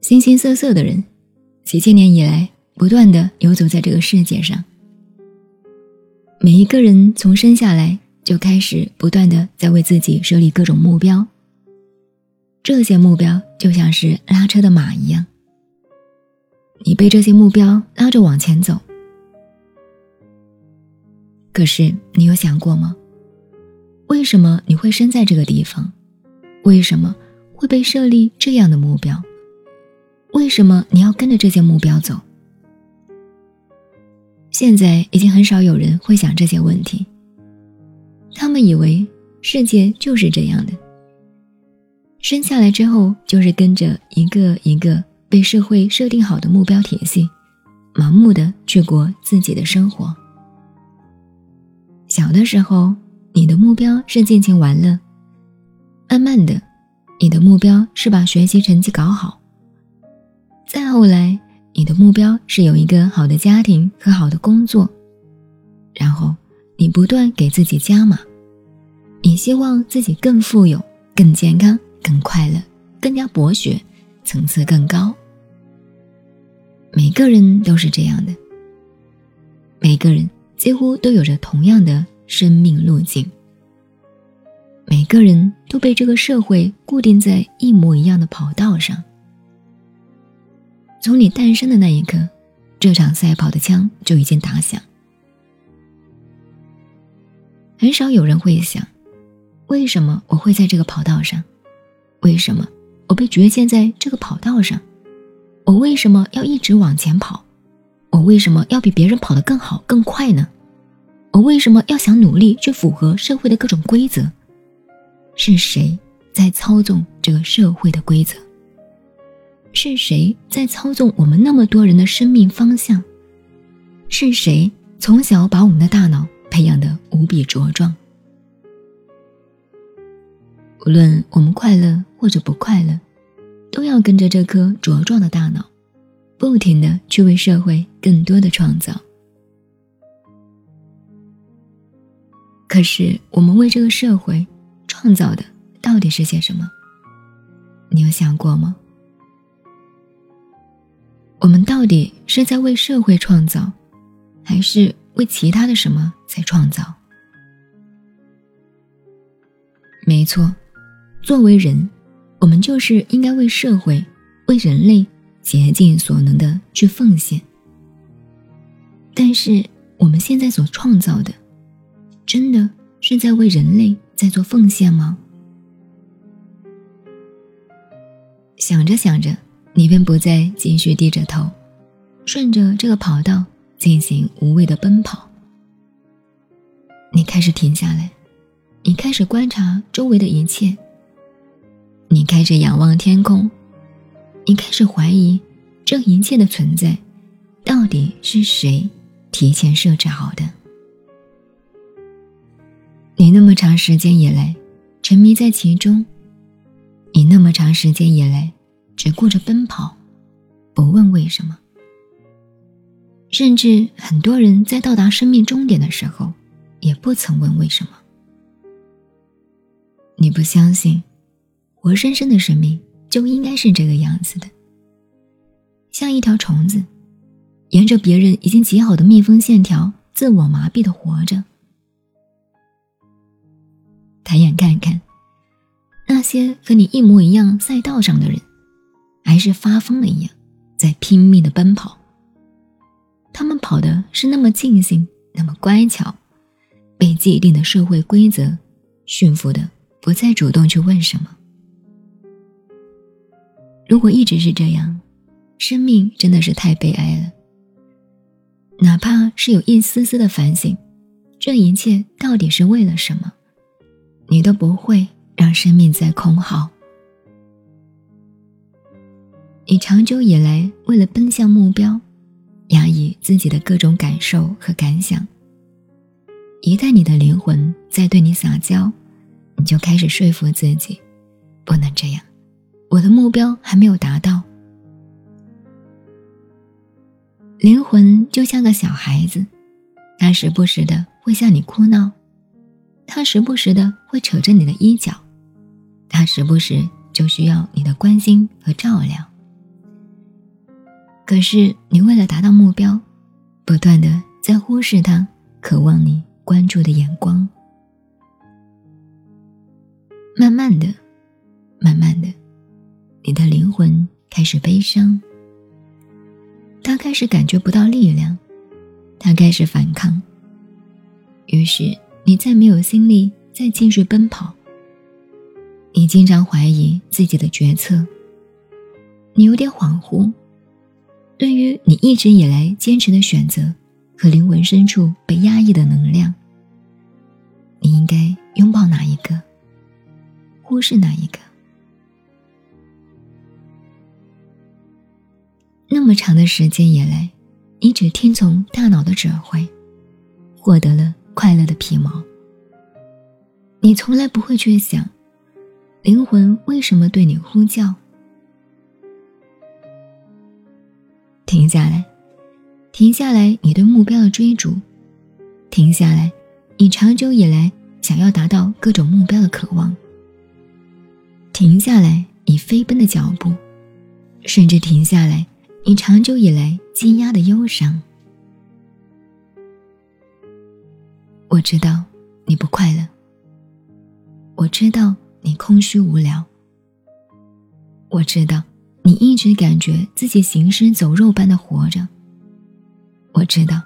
形形色色的人，几千年以来不断的游走在这个世界上。每一个人从生下来就开始不断的在为自己设立各种目标。这些目标就像是拉车的马一样，你被这些目标拉着往前走。可是你有想过吗？为什么你会生在这个地方？为什么会被设立这样的目标？为什么你要跟着这些目标走？现在已经很少有人会想这些问题。他们以为世界就是这样的，生下来之后就是跟着一个一个被社会设定好的目标体系，盲目的去过自己的生活。小的时候，你的目标是尽情玩乐；慢慢的，你的目标是把学习成绩搞好。再后来，你的目标是有一个好的家庭和好的工作，然后你不断给自己加码，你希望自己更富有、更健康、更快乐、更加博学、层次更高。每个人都是这样的，每个人几乎都有着同样的生命路径，每个人都被这个社会固定在一模一样的跑道上。从你诞生的那一刻，这场赛跑的枪就已经打响。很少有人会想，为什么我会在这个跑道上？为什么我被局限在这个跑道上？我为什么要一直往前跑？我为什么要比别人跑得更好更快呢？我为什么要想努力去符合社会的各种规则？是谁在操纵这个社会的规则？是谁在操纵我们那么多人的生命方向？是谁从小把我们的大脑培养的无比茁壮？无论我们快乐或者不快乐，都要跟着这颗茁壮的大脑，不停的去为社会更多的创造。可是，我们为这个社会创造的到底是些什么？你有想过吗？我们到底是在为社会创造，还是为其他的什么在创造？没错，作为人，我们就是应该为社会、为人类竭尽所能的去奉献。但是，我们现在所创造的，真的是在为人类在做奉献吗？想着想着。你便不再继续低着头，顺着这个跑道进行无谓的奔跑。你开始停下来，你开始观察周围的一切，你开始仰望天空，你开始怀疑这一切的存在到底是谁提前设置好的？你那么长时间以来沉迷在其中，你那么长时间以来。只顾着奔跑，不问为什么。甚至很多人在到达生命终点的时候，也不曾问为什么。你不相信，活生生的生命就应该是这个样子的，像一条虫子，沿着别人已经挤好的蜜蜂线条，自我麻痹的活着。抬眼看看，那些和你一模一样赛道上的人。还是发疯了一样，在拼命的奔跑。他们跑的是那么尽兴，那么乖巧，被既定的社会规则驯服的，不再主动去问什么。如果一直是这样，生命真的是太悲哀了。哪怕是有一丝丝的反省，这一切到底是为了什么，你都不会让生命再空耗。你长久以来为了奔向目标，压抑自己的各种感受和感想。一旦你的灵魂在对你撒娇，你就开始说服自己，不能这样，我的目标还没有达到。灵魂就像个小孩子，他时不时的会向你哭闹，他时不时的会扯着你的衣角，他时不时就需要你的关心和照料。可是你为了达到目标，不断的在忽视他，渴望你关注的眼光。慢慢的，慢慢的，开始悲伤。他开始感觉不到力量，他开始反抗。于是你再没有心力再继续奔跑。你经常怀疑自己的决策，你有点恍惚。对于你一直以来坚持的选择和灵魂深处被压抑的能量，你应该拥抱哪一个？忽视哪一个？那么长的时间以来，你只听从大脑的指挥，获得了快乐的皮毛。你从来不会去想，灵魂为什么对你呼叫？停下来，停下来，你对目标的追逐；停下来，你长久以来想要达到各种目标的渴望。停下来，你飞奔的脚步，甚至停下来，你长久以来积压的忧伤。我知道你不快乐，我知道你空虚无聊，我知道你一直感觉自己行尸走肉般的活着。我知道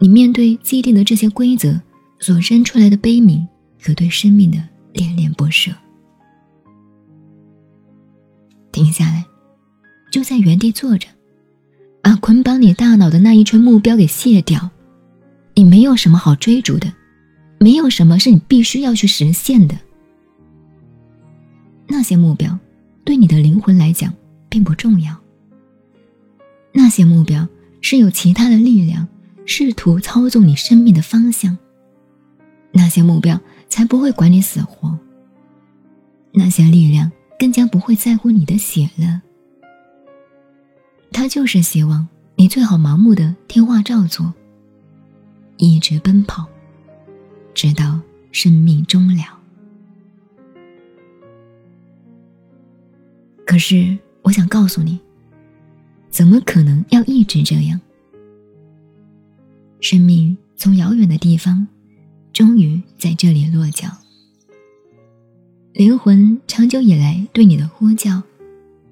你面对既定的这些规则所生出来的悲悯和对生命的恋恋不舍。停下来，就在原地坐着，把捆绑你大脑的那一圈目标给卸掉。你没有什么好追逐的，没有什么是你必须要去实现的。那些目标对你的灵魂来讲并不重要。那些目标是有其他的力量试图操纵你生命的方向。那些目标才不会管你死活。那些力量。更加不会在乎你的血了。他就是希望你最好盲目的听话照做，一直奔跑，直到生命终了。可是，我想告诉你，怎么可能要一直这样？生命从遥远的地方，终于在这里落脚。灵魂长久以来对你的呼叫，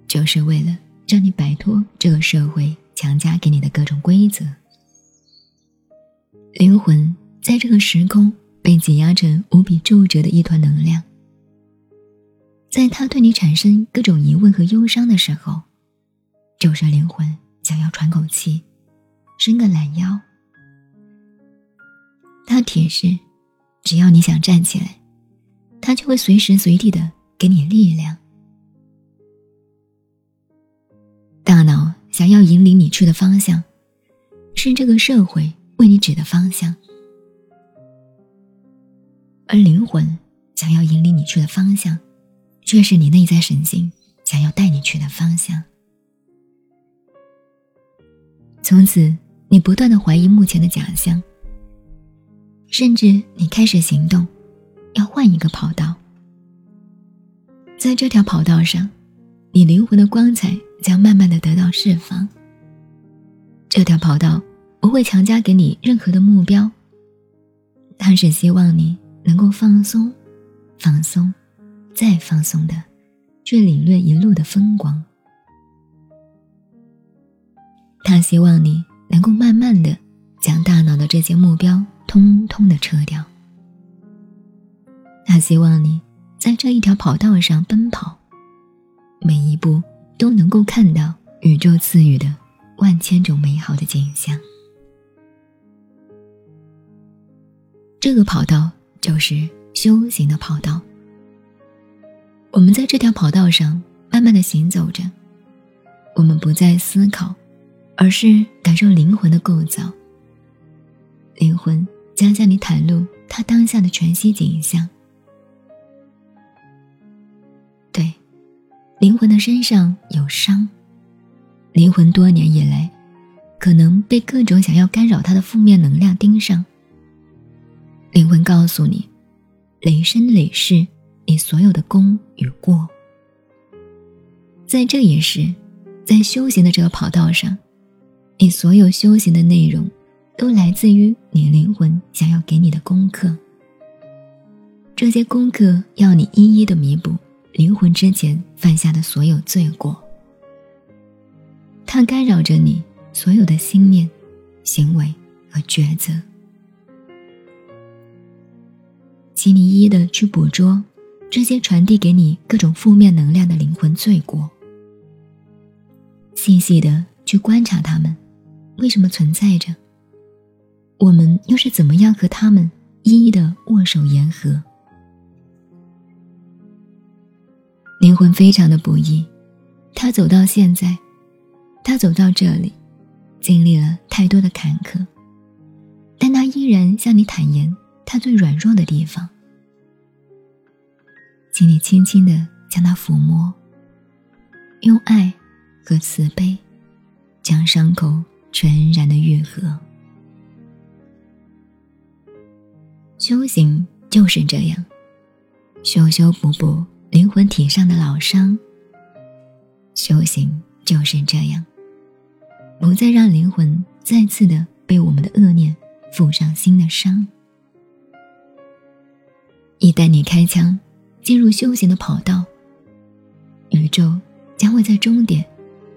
就是为了让你摆脱这个社会强加给你的各种规则。灵魂在这个时空被挤压成无比皱褶的一团能量，在他对你产生各种疑问和忧伤的时候，就是灵魂想要喘口气，伸个懒腰。他铁是，只要你想站起来。他就会随时随地的给你力量。大脑想要引领你去的方向，是这个社会为你指的方向；而灵魂想要引领你去的方向，却是你内在神性想要带你去的方向。从此，你不断的怀疑目前的假象，甚至你开始行动。要换一个跑道，在这条跑道上，你灵魂的光彩将慢慢的得到释放。这条跑道不会强加给你任何的目标，它是希望你能够放松、放松、再放松的，去领略一路的风光。他希望你能够慢慢的将大脑的这些目标通通的撤掉。他希望你在这一条跑道上奔跑，每一步都能够看到宇宙赐予的万千种美好的景象。这个跑道就是修行的跑道。我们在这条跑道上慢慢的行走着，我们不再思考，而是感受灵魂的构造。灵魂将向你袒露它当下的全息景象。灵魂的身上有伤，灵魂多年以来可能被各种想要干扰他的负面能量盯上。灵魂告诉你，累生累世，你所有的功与过，在这一世，在修行的这个跑道上，你所有修行的内容，都来自于你灵魂想要给你的功课。这些功课要你一一的弥补灵魂之前犯下的所有罪过，它干扰着你所有的心念、行为和抉择。请你一一的去捕捉这些传递给你各种负面能量的灵魂罪过，细细的去观察他们为什么存在着，我们又是怎么样和他们一一的握手言和。灵魂非常的不易，他走到现在，他走到这里，经历了太多的坎坷，但他依然向你坦言。他最软弱的地方，请你轻轻的将它抚摸，用爱和慈悲，将伤口全然的愈合。修行就是这样，修修补补灵魂体上的老伤。修行就是这样，不再让灵魂再次的被我们的恶念附上新的伤。一旦你开枪，进入修行的跑道，宇宙将会在终点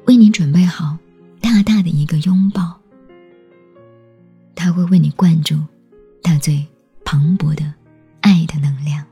为你准备好大大的一个拥抱。它会为你灌注它最磅礴的爱的能量。